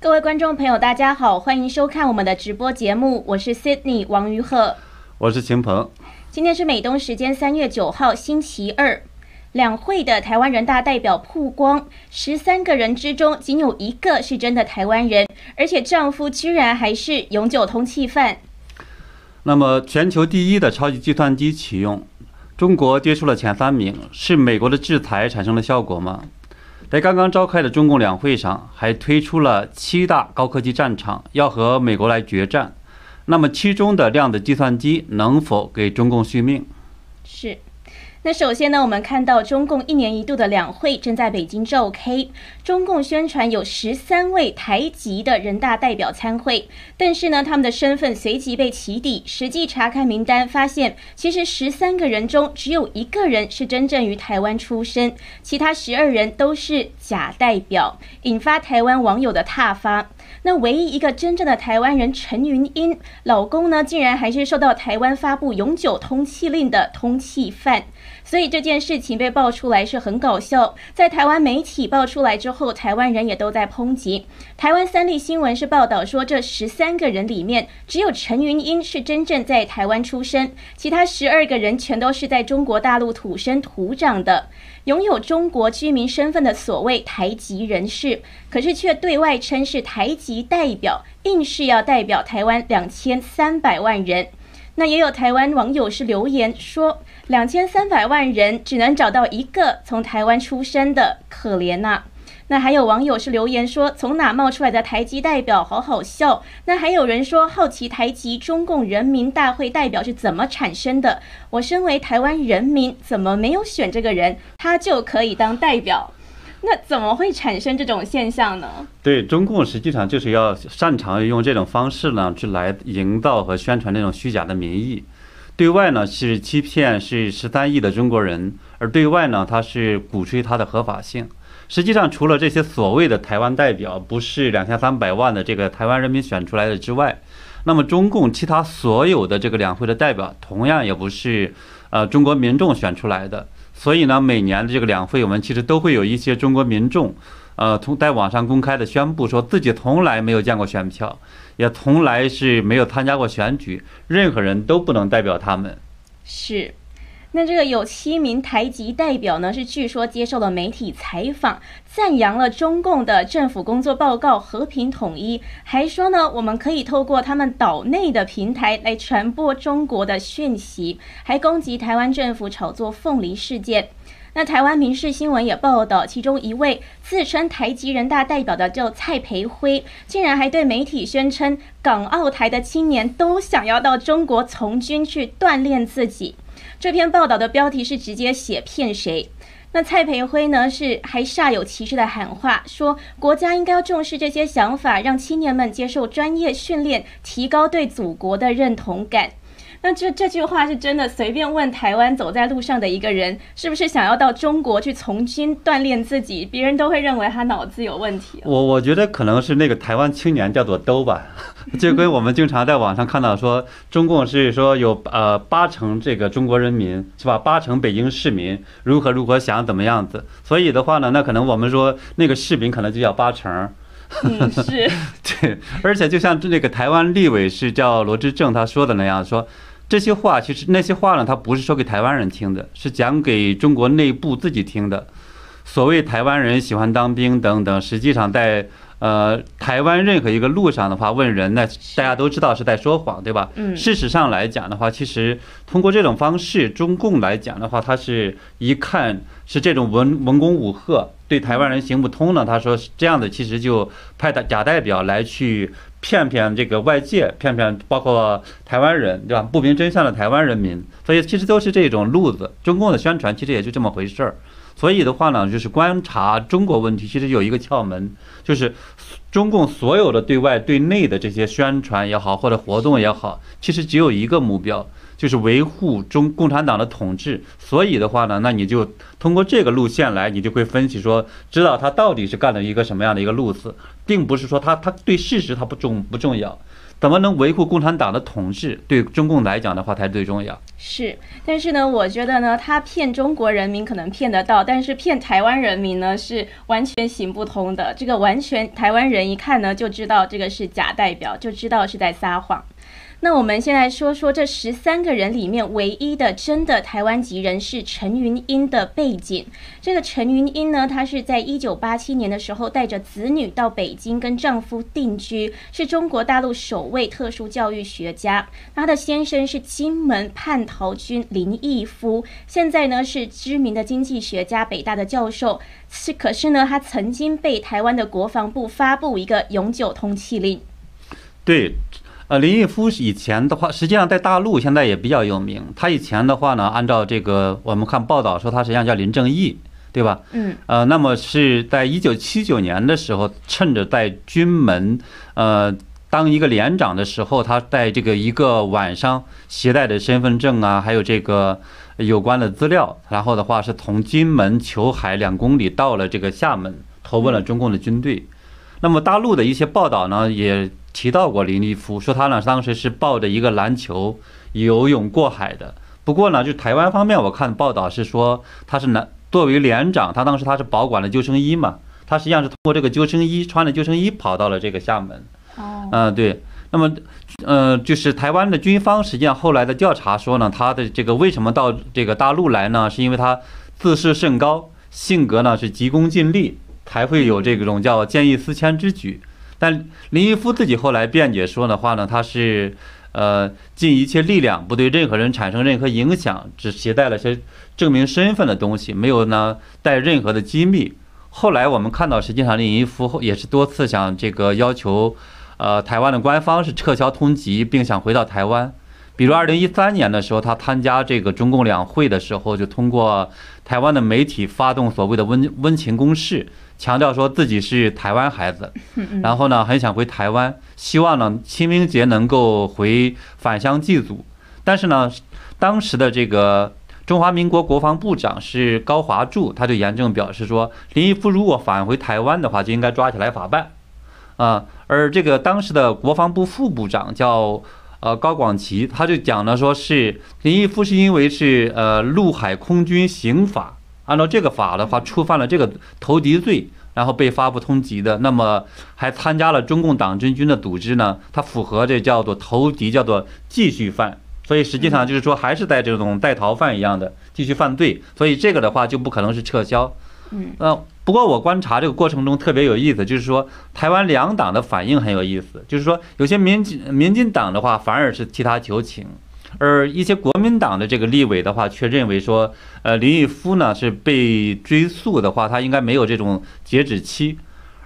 各位观众朋友，大家好，欢迎收看我们的直播节目，我是 Sydney 王于鹤，我是秦鹏。今天是美东时间三月九号星期二，两会的台湾人大代表曝光，十三个人之中仅有一个是真的台湾人，而且丈夫居然还是永久通缉犯。那么，全球第一的超级计算机启用，中国跌出了前三名，是美国的制裁产生了效果吗？在刚刚召开的中共两会上，还推出了七大高科技战场，要和美国来决战。那么，其中的量子计算机能否给中共续命？是。那首先呢，我们看到中共一年一度的两会正在北京召开。中共宣传有十三位台籍的人大代表参会，但是呢，他们的身份随即被起底。实际查看名单，发现其实十三个人中只有一个人是真正于台湾出生，其他十二人都是假代表，引发台湾网友的挞伐。那唯一一个真正的台湾人陈云英老公呢，竟然还是受到台湾发布永久通缉令的通缉犯。所以这件事情被爆出来是很搞笑，在台湾媒体爆出来之后，台湾人也都在抨击。台湾三立新闻是报道说，这十三个人里面，只有陈云英是真正在台湾出生，其他十二个人全都是在中国大陆土生土长的，拥有中国居民身份的所谓台籍人士，可是却对外称是台籍代表，硬是要代表台湾两千三百万人。那也有台湾网友是留言说，两千三百万人只能找到一个从台湾出生的，可怜呐。那还有网友是留言说，从哪冒出来的台籍代表，好好笑。那还有人说，好奇台籍中共人民大会代表是怎么产生的？我身为台湾人民，怎么没有选这个人，他就可以当代表？那怎么会产生这种现象呢？对中共实际上就是要擅长用这种方式呢，去来营造和宣传这种虚假的民意。对外呢是欺骗是十三亿的中国人，而对外呢他是鼓吹它的合法性。实际上，除了这些所谓的台湾代表不是两千三百万的这个台湾人民选出来的之外，那么中共其他所有的这个两会的代表同样也不是呃中国民众选出来的。所以呢，每年的这个两会，我们其实都会有一些中国民众，呃，从在网上公开的宣布，说自己从来没有见过选票，也从来是没有参加过选举，任何人都不能代表他们。是。那这个有七名台籍代表呢，是据说接受了媒体采访，赞扬了中共的政府工作报告和平统一，还说呢，我们可以透过他们岛内的平台来传播中国的讯息，还攻击台湾政府炒作凤梨事件。那台湾民事新闻也报道，其中一位自称台籍人大代表的叫蔡培辉，竟然还对媒体宣称，港澳台的青年都想要到中国从军去锻炼自己。这篇报道的标题是直接写骗谁？那蔡培辉呢？是还煞有其事的喊话，说国家应该要重视这些想法，让青年们接受专业训练，提高对祖国的认同感。那这这句话是真的？随便问台湾走在路上的一个人，是不是想要到中国去重新锻炼自己？别人都会认为他脑子有问题。我我觉得可能是那个台湾青年叫做兜吧，就跟我们经常在网上看到说，中共是说有呃八成这个中国人民是吧？八成北京市民如何如何想怎么样子？所以的话呢，那可能我们说那个市民可能就叫八成。嗯，是 对，而且就像那个台湾立委是叫罗志正他说的那样说。这些话其实那些话呢，他不是说给台湾人听的，是讲给中国内部自己听的。所谓台湾人喜欢当兵等等，实际上在呃台湾任何一个路上的话，问人那，大家都知道是在说谎，对吧？嗯。事实上来讲的话，其实通过这种方式，中共来讲的话，他是一看是这种文文攻武赫，对台湾人行不通了。他说是这样的，其实就派的假代表来去。骗骗这个外界，骗骗包括台湾人，对吧？不明真相的台湾人民，所以其实都是这种路子。中共的宣传其实也就这么回事儿。所以的话呢，就是观察中国问题，其实有一个窍门，就是中共所有的对外对内的这些宣传也好，或者活动也好，其实只有一个目标。就是维护中共产党的统治，所以的话呢，那你就通过这个路线来，你就会分析说，知道他到底是干了一个什么样的一个路子，并不是说他他对事实他不重不重要，怎么能维护共产党的统治，对中共来讲的话才最重要。是，但是呢，我觉得呢，他骗中国人民可能骗得到，但是骗台湾人民呢是完全行不通的。这个完全台湾人一看呢就知道这个是假代表，就知道是在撒谎。那我们先来说说这十三个人里面唯一的真的台湾籍人士陈云英的背景。这个陈云英呢，她是在一九八七年的时候带着子女到北京跟丈夫定居，是中国大陆首位特殊教育学家。她的先生是金门叛逃军林毅夫，现在呢是知名的经济学家，北大的教授。是，可是呢，他曾经被台湾的国防部发布一个永久通缉令。对。呃，林毅夫以前的话，实际上在大陆现在也比较有名。他以前的话呢，按照这个我们看报道说，他实际上叫林正义，对吧？嗯。呃，那么是在一九七九年的时候，趁着在军门呃当一个连长的时候，他在这个一个晚上携带的身份证啊，还有这个有关的资料，然后的话是从金门求海两公里到了这个厦门，投奔了中共的军队。那么大陆的一些报道呢，也。提到过林立夫，说他呢当时是抱着一个篮球游泳过海的。不过呢，就台湾方面，我看报道是说他是男作为连长，他当时他是保管了救生衣嘛，他实际上是通过这个救生衣穿着救生衣跑到了这个厦门。哦，嗯，对。那么，呃，就是台湾的军方实际上后来的调查说呢，他的这个为什么到这个大陆来呢？是因为他自视甚高，性格呢是急功近利，才会有这种叫见异思迁之举。但林毅夫自己后来辩解说的话呢，他是，呃，尽一切力量不对任何人产生任何影响，只携带了些证明身份的东西，没有呢带任何的机密。后来我们看到，实际上林毅夫也是多次想这个要求，呃，台湾的官方是撤销通缉，并想回到台湾。比如二零一三年的时候，他参加这个中共两会的时候，就通过台湾的媒体发动所谓的温温情攻势。强调说自己是台湾孩子，然后呢，很想回台湾，希望呢清明节能够回返乡祭祖。但是呢，当时的这个中华民国国防部长是高华柱，他就严正表示说，林毅夫如果返回台湾的话，就应该抓起来法办。啊，而这个当时的国防部副部长叫呃高广奇，他就讲了说是林毅夫是因为是呃陆海空军刑法。按照这个法的话，触犯了这个投敌罪，然后被发布通缉的，那么还参加了中共党政军的组织呢？他符合这叫做投敌，叫做继续犯，所以实际上就是说还是在这种在逃犯一样的继续犯罪，所以这个的话就不可能是撤销。嗯，呃，不过我观察这个过程中特别有意思，就是说台湾两党的反应很有意思，就是说有些民进民进党的话反而是替他求情。而一些国民党的这个立委的话，却认为说，呃，林毅夫呢是被追诉的话，他应该没有这种截止期。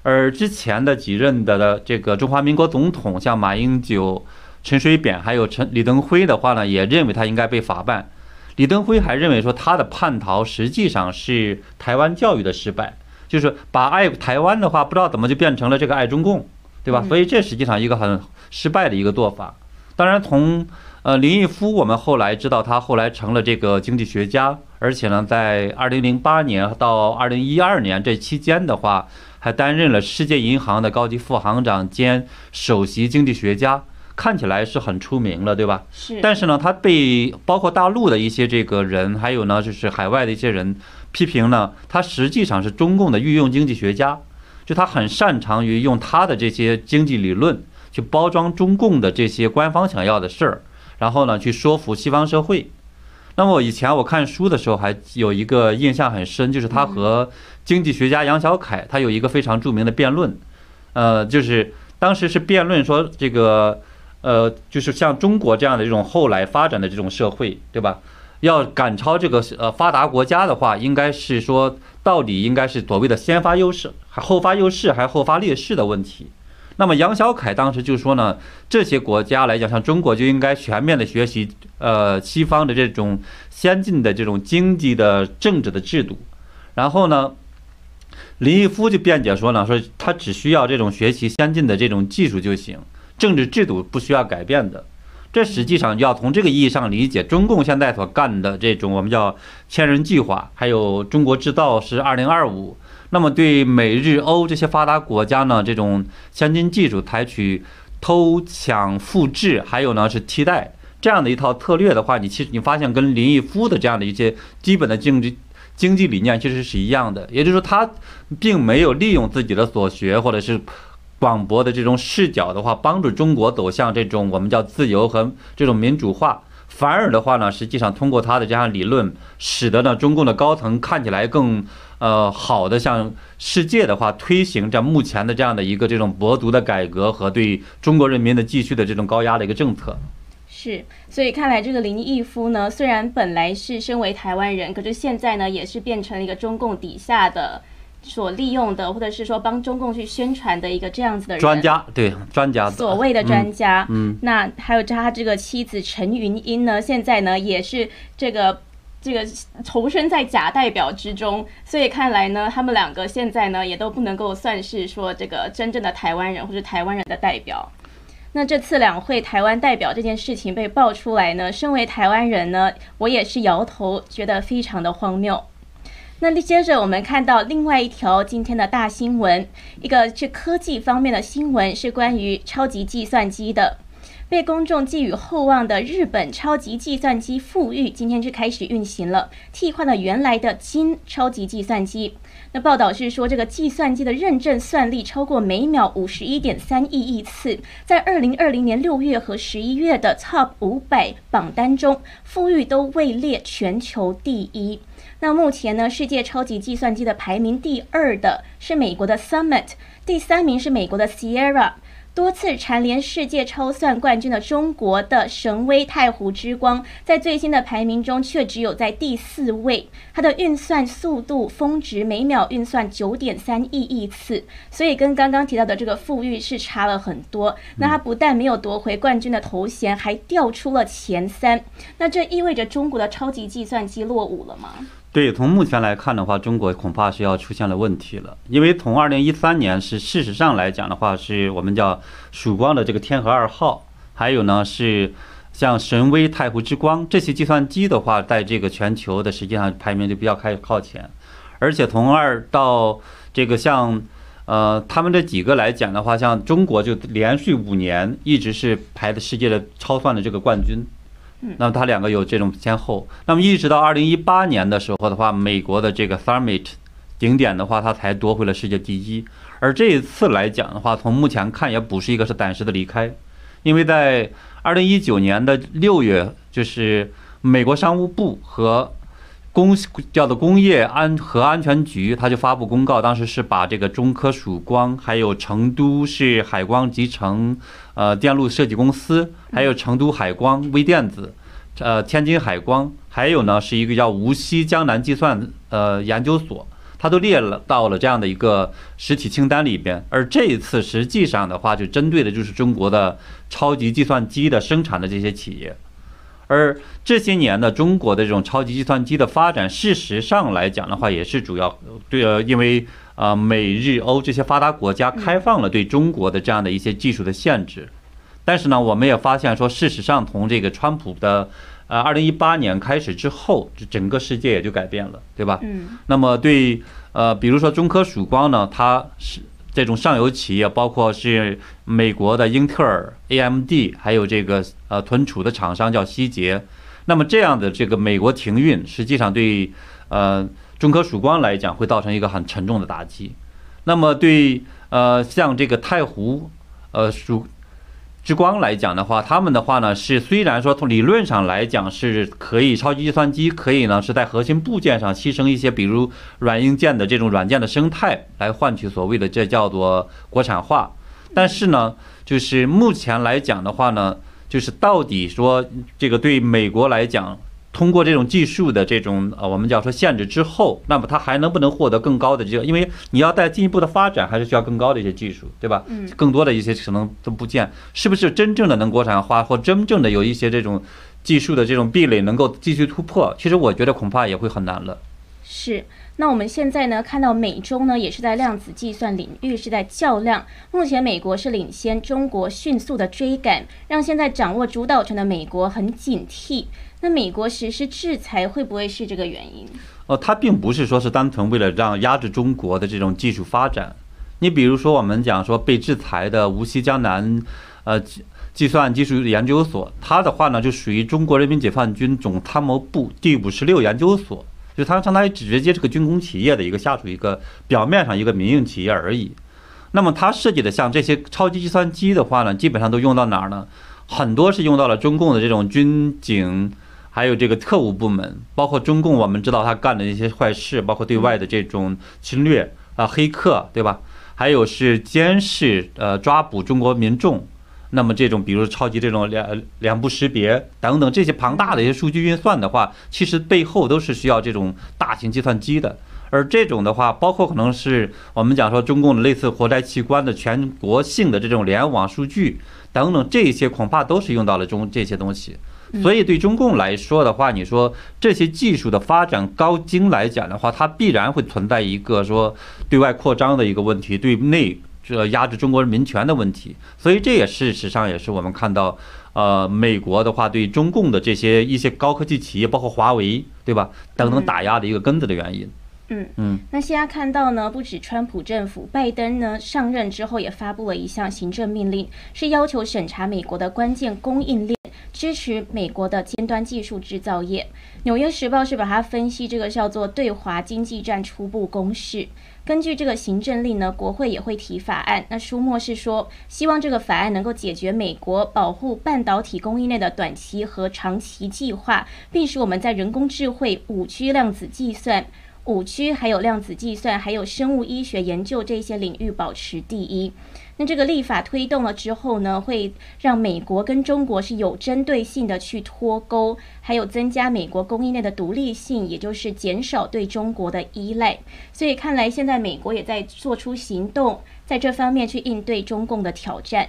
而之前的几任的这个中华民国总统，像马英九、陈水扁还有陈李登辉的话呢，也认为他应该被法办。李登辉还认为说，他的叛逃实际上是台湾教育的失败，就是把爱台湾的话，不知道怎么就变成了这个爱中共，对吧？所以这实际上一个很失败的一个做法。当然从。呃，林毅夫，我们后来知道他后来成了这个经济学家，而且呢，在二零零八年到二零一二年这期间的话，还担任了世界银行的高级副行长兼首席经济学家，看起来是很出名了，对吧？是。但是呢，他被包括大陆的一些这个人，还有呢，就是海外的一些人批评呢，他实际上是中共的御用经济学家，就他很擅长于用他的这些经济理论去包装中共的这些官方想要的事儿。然后呢，去说服西方社会。那么以前我看书的时候，还有一个印象很深，就是他和经济学家杨小凯，他有一个非常著名的辩论。呃，就是当时是辩论说，这个呃，就是像中国这样的这种后来发展的这种社会，对吧？要赶超这个呃发达国家的话，应该是说到底应该是所谓的先发优势，后发优势，还是后发劣势的问题。那么杨小凯当时就说呢，这些国家来讲，像中国就应该全面的学习，呃，西方的这种先进的这种经济的政治的制度。然后呢，林毅夫就辩解说呢，说他只需要这种学习先进的这种技术就行，政治制度不需要改变的。这实际上要从这个意义上理解，中共现在所干的这种我们叫千人计划，还有中国制造是二零二五。那么对美日欧这些发达国家呢，这种先进技术采取偷抢、复制，还有呢是替代这样的一套策略的话，你其实你发现跟林毅夫的这样的一些基本的经济经济理念其实是一样的，也就是说他并没有利用自己的所学或者是广博的这种视角的话，帮助中国走向这种我们叫自由和这种民主化。反而的话呢，实际上通过他的这样理论，使得呢中共的高层看起来更呃好的向世界的话推行这目前的这样的一个这种博族的改革和对中国人民的继续的这种高压的一个政策。是，所以看来这个林毅夫呢，虽然本来是身为台湾人，可是现在呢也是变成了一个中共底下的。所利用的，或者是说帮中共去宣传的一个这样子的人，专家对专家，所谓的专家，嗯，那还有他这个妻子陈云英呢，现在呢也是这个这个投身在假代表之中，所以看来呢，他们两个现在呢也都不能够算是说这个真正的台湾人或者台湾人的代表。那这次两会台湾代表这件事情被爆出来呢，身为台湾人呢，我也是摇头，觉得非常的荒谬。那接着我们看到另外一条今天的大新闻，一个是科技方面的新闻，是关于超级计算机的。被公众寄予厚望的日本超级计算机富裕今天就开始运行了，替换了原来的金超级计算机。那报道是说，这个计算机的认证算力超过每秒五十一点三亿亿次，在二零二零年六月和十一月的 Top 五百榜单中，富裕都位列全球第一。那目前呢，世界超级计算机的排名第二的是美国的 Summit，第三名是美国的 Sierra。多次蝉联世界超算冠军的中国的神威太湖之光，在最新的排名中却只有在第四位。它的运算速度峰值每秒运算九点三亿亿次，所以跟刚刚提到的这个富裕是差了很多。那它不但没有夺回冠军的头衔，还掉出了前三。那这意味着中国的超级计算机落伍了吗？对，从目前来看的话，中国恐怕是要出现了问题了。因为从二零一三年是事实上来讲的话，是我们叫曙光的这个天河二号，还有呢是像神威太湖之光这些计算机的话，在这个全球的实际上排名就比较开始靠前。而且从二到这个像呃他们这几个来讲的话，像中国就连续五年一直是排的世界的超算的这个冠军。那么它两个有这种先后，那么一直到二零一八年的时候的话，美国的这个 Summit 顶点的话，它才夺回了世界第一。而这一次来讲的话，从目前看也不是一个是暂时的离开，因为在二零一九年的六月，就是美国商务部和工叫做工业安和安全局，他就发布公告，当时是把这个中科曙光，还有成都市海光集成，呃，电路设计公司，还有成都海光微电子，呃，天津海光，还有呢是一个叫无锡江南计算呃研究所，它都列了到了这样的一个实体清单里边。而这一次实际上的话，就针对的就是中国的超级计算机的生产的这些企业。而这些年呢，中国的这种超级计算机的发展，事实上来讲的话，也是主要对呃，因为啊，美日欧这些发达国家开放了对中国的这样的一些技术的限制。但是呢，我们也发现说，事实上从这个川普的呃二零一八年开始之后，就整个世界也就改变了，对吧？嗯。那么对呃，比如说中科曙光呢，它是。这种上游企业包括是美国的英特尔、AMD，还有这个呃存储的厂商叫希捷。那么这样的这个美国停运，实际上对呃中科曙光来讲会造成一个很沉重的打击。那么对呃像这个太湖呃曙。之光来讲的话，他们的话呢是虽然说从理论上来讲是可以超级计算机可以呢是在核心部件上牺牲一些，比如软硬件的这种软件的生态来换取所谓的这叫做国产化，但是呢，就是目前来讲的话呢，就是到底说这个对美国来讲。通过这种技术的这种呃，我们叫说限制之后，那么它还能不能获得更高的这个？因为你要再进一步的发展，还是需要更高的一些技术，对吧？嗯，更多的一些可能都不见，是不是真正的能国产化，或真正的有一些这种技术的这种壁垒能够继续突破？其实我觉得恐怕也会很难了。是。那我们现在呢，看到美中呢也是在量子计算领域是在较量。目前美国是领先，中国迅速的追赶，让现在掌握主导权的美国很警惕。那美国实施制裁会不会是这个原因？哦，它并不是说是单纯为了让压制中国的这种技术发展。你比如说，我们讲说被制裁的无锡江南，呃计算技术研究所，它的话呢就属于中国人民解放军总参谋部第五十六研究所，就它相当于直接这个军工企业的一个下属一个表面上一个民营企业而已。那么它设计的像这些超级计算机的话呢，基本上都用到哪儿呢？很多是用到了中共的这种军警，还有这个特务部门，包括中共我们知道他干的一些坏事，包括对外的这种侵略啊、黑客，对吧？还有是监视、呃抓捕中国民众。那么这种，比如超级这种两两步识别等等这些庞大的一些数据运算的话，其实背后都是需要这种大型计算机的。而这种的话，包括可能是我们讲说中共的类似活摘器官的全国性的这种联网数据等等，这些恐怕都是用到了中这些东西。所以对中共来说的话，你说这些技术的发展高精来讲的话，它必然会存在一个说对外扩张的一个问题，对内这压制中国人民权的问题。所以这也事实上也是我们看到，呃，美国的话对中共的这些一些高科技企业，包括华为，对吧，等等打压的一个根子的原因。嗯。嗯，那现在看到呢，不止川普政府，拜登呢上任之后也发布了一项行政命令，是要求审查美国的关键供应链，支持美国的尖端技术制造业。纽约时报是把它分析这个叫做对华经济战初步公式。根据这个行政令呢，国会也会提法案。那书末是说，希望这个法案能够解决美国保护半导体供应链的短期和长期计划，并使我们在人工智慧、五 G 量子计算。五 G 还有量子计算，还有生物医学研究这些领域保持第一。那这个立法推动了之后呢，会让美国跟中国是有针对性的去脱钩，还有增加美国供应链的独立性，也就是减少对中国的依赖。所以看来现在美国也在做出行动，在这方面去应对中共的挑战。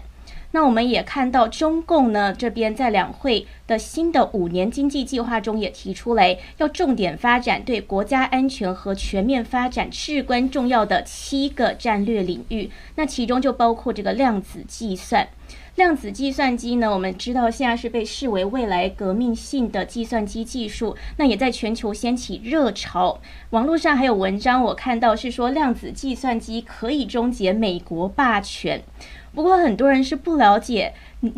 那我们也看到，中共呢这边在两会的新的五年经济计划中也提出来，要重点发展对国家安全和全面发展至关重要的七个战略领域。那其中就包括这个量子计算。量子计算机呢，我们知道现在是被视为未来革命性的计算机技术，那也在全球掀起热潮。网络上还有文章，我看到是说量子计算机可以终结美国霸权。不过很多人是不了解，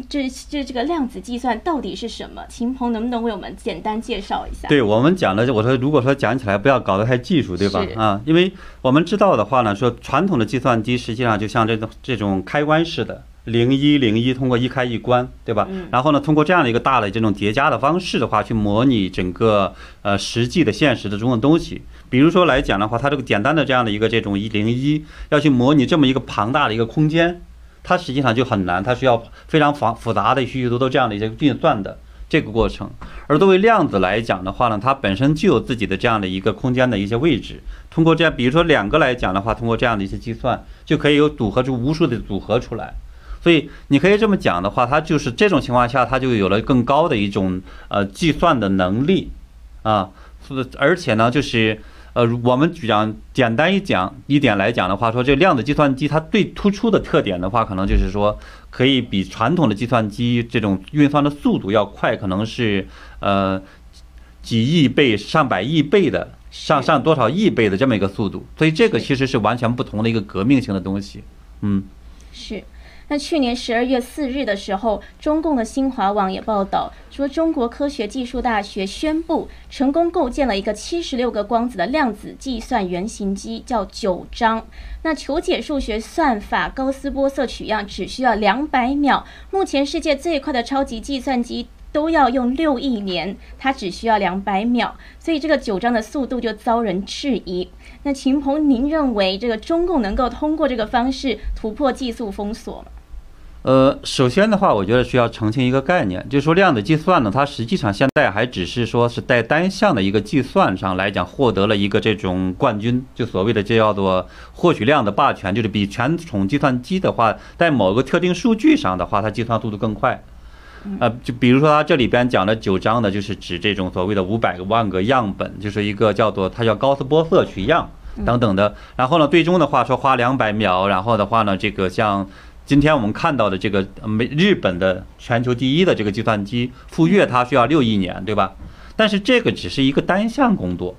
这这这个量子计算到底是什么？秦鹏能不能为我们简单介绍一下？对我们讲的，我说如果说讲起来不要搞得太技术，对吧？啊，因为我们知道的话呢，说传统的计算机实际上就像这种这种开关式的零一零一，通过一开一关，对吧？然后呢，通过这样的一个大的这种叠加的方式的话，去模拟整个呃实际的现实的这种东西。比如说来讲的话，它这个简单的这样的一个这种一零一，要去模拟这么一个庞大的一个空间。它实际上就很难，它需要非常复复杂的许许多多这样的一些运算的这个过程。而作为量子来讲的话呢，它本身就有自己的这样的一个空间的一些位置。通过这样，比如说两个来讲的话，通过这样的一些计算，就可以有组合出无数的组合出来。所以你可以这么讲的话，它就是这种情况下，它就有了更高的一种呃计算的能力啊，而且呢，就是。呃，我们讲简单一讲一点来讲的话，说这量子计算机它最突出的特点的话，可能就是说可以比传统的计算机这种运算的速度要快，可能是呃几亿倍、上百亿倍的上上多少亿倍的这么一个速度，所以这个其实是完全不同的一个革命性的东西，嗯，是。那去年十二月四日的时候，中共的新华网也报道说，中国科学技术大学宣布成功构建了一个七十六个光子的量子计算原型机，叫九章。那求解数学算法高斯波色取样只需要两百秒，目前世界最快的超级计算机都要用六亿年，它只需要两百秒，所以这个九章的速度就遭人质疑。那秦鹏，您认为这个中共能够通过这个方式突破技术封锁吗？呃，首先的话，我觉得需要澄清一个概念，就是说量子计算呢，它实际上现在还只是说是在单项的一个计算上来讲获得了一个这种冠军，就所谓的这叫做获取量的霸权，就是比传统计算机的话，在某个特定数据上的话，它计算速度更快。呃，就比如说它这里边讲的九章呢，就是指这种所谓的五百个万个样本，就是一个叫做它叫高斯波色取样等等的。然后呢，最终的话说花两百秒，然后的话呢，这个像。今天我们看到的这个美日本的全球第一的这个计算机富岳，它需要六亿年，对吧？但是这个只是一个单项工作，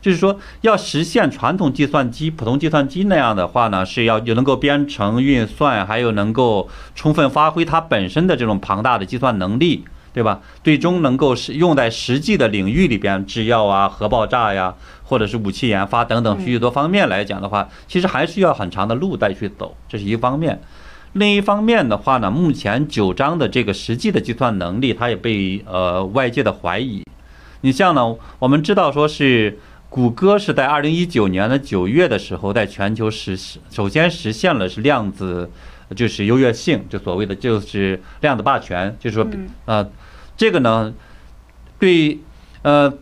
就是说要实现传统计算机、普通计算机那样的话呢，是要能够编程运算，还有能够充分发挥它本身的这种庞大的计算能力，对吧？最终能够是用在实际的领域里边，制药啊、核爆炸呀，或者是武器研发等等许许多方面来讲的话，其实还需要很长的路再去走，这是一方面。另一方面的话呢，目前九章的这个实际的计算能力，它也被呃外界的怀疑。你像呢，我们知道说是谷歌是在二零一九年的九月的时候，在全球实施首先实现了是量子就是优越性，就所谓的就是量子霸权，就是说呃这个呢对呃。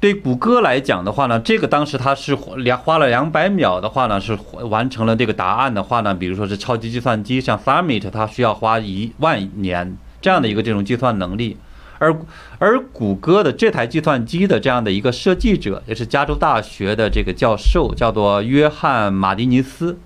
对谷歌来讲的话呢，这个当时它是两花了两百秒的话呢，是完成了这个答案的话呢，比如说是超级计算机，像 Summit 它需要花一万年这样的一个这种计算能力，而而谷歌的这台计算机的这样的一个设计者，也是加州大学的这个教授，叫做约翰马迪尼斯，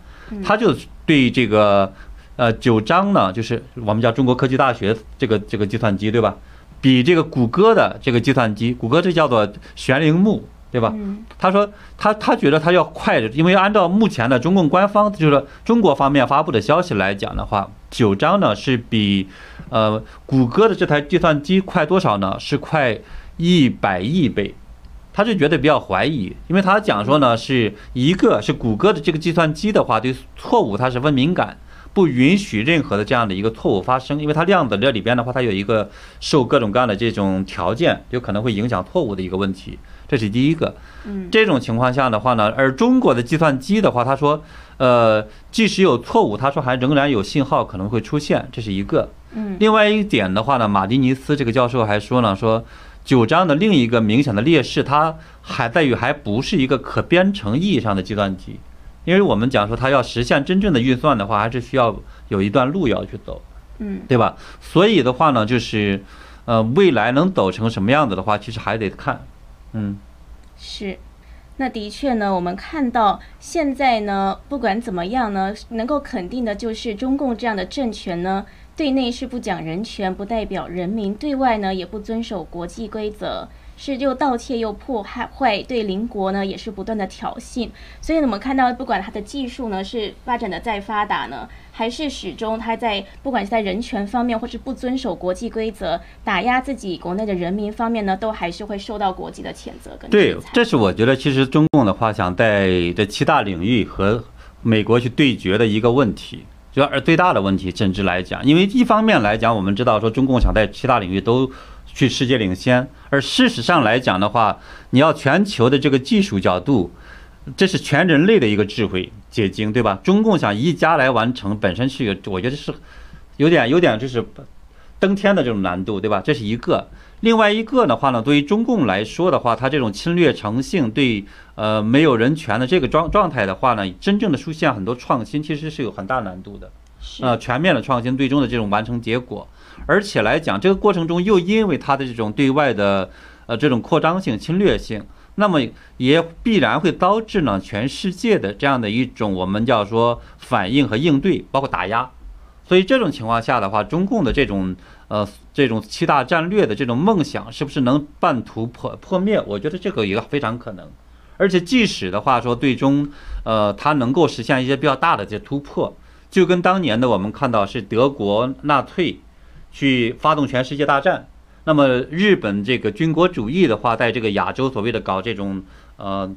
他就对这个呃九章呢，就是我们叫中国科技大学这个这个计算机，对吧？比这个谷歌的这个计算机，谷歌这叫做玄铃木，对吧？他说他他觉得他要快，因为按照目前的中共官方，就是中国方面发布的消息来讲的话，九章呢是比呃谷歌的这台计算机快多少呢？是快一百亿倍。他就觉得比较怀疑，因为他讲说呢，是一个是谷歌的这个计算机的话，对错误它十分敏感。不允许任何的这样的一个错误发生，因为它量子这里边的话，它有一个受各种各样的这种条件，有可能会影响错误的一个问题，这是第一个。嗯，这种情况下的话呢，而中国的计算机的话，他说，呃，即使有错误，他说还仍然有信号可能会出现，这是一个。嗯，另外一点的话呢，马蒂尼斯这个教授还说呢，说九章的另一个明显的劣势，它还在于还不是一个可编程意义上的计算机。因为我们讲说，它要实现真正的运算的话，还是需要有一段路要去走，嗯，对吧？所以的话呢，就是，呃，未来能走成什么样子的话，其实还得看，嗯，是，那的确呢，我们看到现在呢，不管怎么样呢，能够肯定的就是中共这样的政权呢，对内是不讲人权，不代表人民；对外呢，也不遵守国际规则。是又盗窃又破坏，对邻国呢也是不断的挑衅。所以呢，我们看到，不管它的技术呢是发展的再发达呢，还是始终它在不管是在人权方面，或是不遵守国际规则、打压自己国内的人民方面呢，都还是会受到国际的谴责跟对，这是我觉得其实中共的话想在这七大领域和美国去对决的一个问题，就而最大的问题，甚至来讲，因为一方面来讲，我们知道说中共想在七大领域都。去世界领先，而事实上来讲的话，你要全球的这个技术角度，这是全人类的一个智慧结晶，对吧？中共想一家来完成，本身是有，我觉得是有点有点就是登天的这种难度，对吧？这是一个。另外一个的话呢，对于中共来说的话，它这种侵略成性，对呃没有人权的这个状状态的话呢，真正的出现很多创新，其实是有很大难度的。呃，全面的创新，最终的这种完成结果。而且来讲，这个过程中又因为它的这种对外的呃这种扩张性、侵略性，那么也必然会导致呢全世界的这样的一种我们叫说反应和应对，包括打压。所以这种情况下的话，中共的这种呃这种七大战略的这种梦想，是不是能半途破破灭？我觉得这个也非常可能。而且即使的话说，最终呃它能够实现一些比较大的这突破，就跟当年的我们看到是德国纳粹。去发动全世界大战，那么日本这个军国主义的话，在这个亚洲所谓的搞这种呃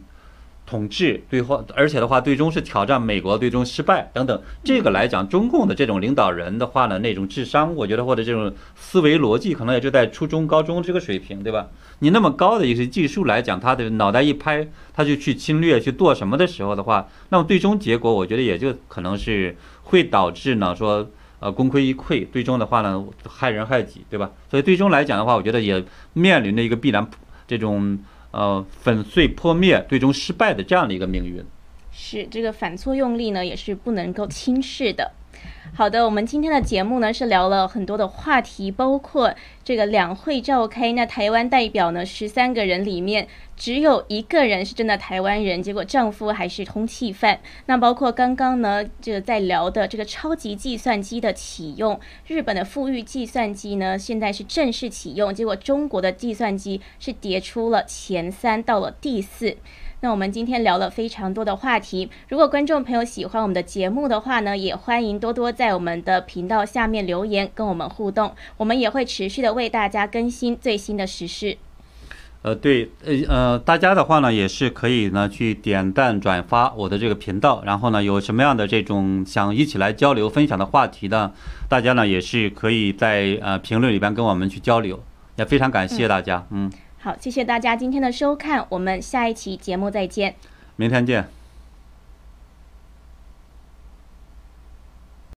统治，最后而且的话，最终是挑战美国，最终失败等等。这个来讲，中共的这种领导人的话呢，那种智商，我觉得或者这种思维逻辑，可能也就在初中、高中这个水平，对吧？你那么高的一些技术来讲，他的脑袋一拍，他就去侵略去做什么的时候的话，那么最终结果，我觉得也就可能是会导致呢说。呃，功亏一篑，最终的话呢，害人害己，对吧？所以最终来讲的话，我觉得也面临着一个必然这种呃粉碎破灭、最终失败的这样的一个命运。是这个反作用力呢，也是不能够轻视的。好的，我们今天的节目呢是聊了很多的话题，包括这个两会召开，那台湾代表呢十三个人里面只有一个人是真的台湾人，结果丈夫还是通缉犯。那包括刚刚呢这个在聊的这个超级计算机的启用，日本的富裕计算机呢现在是正式启用，结果中国的计算机是跌出了前三，到了第四。那我们今天聊了非常多的话题，如果观众朋友喜欢我们的节目的话呢，也欢迎多多在我们的频道下面留言跟我们互动，我们也会持续的为大家更新最新的时事。呃，对，呃呃，大家的话呢，也是可以呢去点赞转发我的这个频道，然后呢，有什么样的这种想一起来交流分享的话题呢，大家呢也是可以在呃评论里边跟我们去交流，也非常感谢大家，嗯，好，谢谢大家今天的收看，我们下一期节目再见。明天见。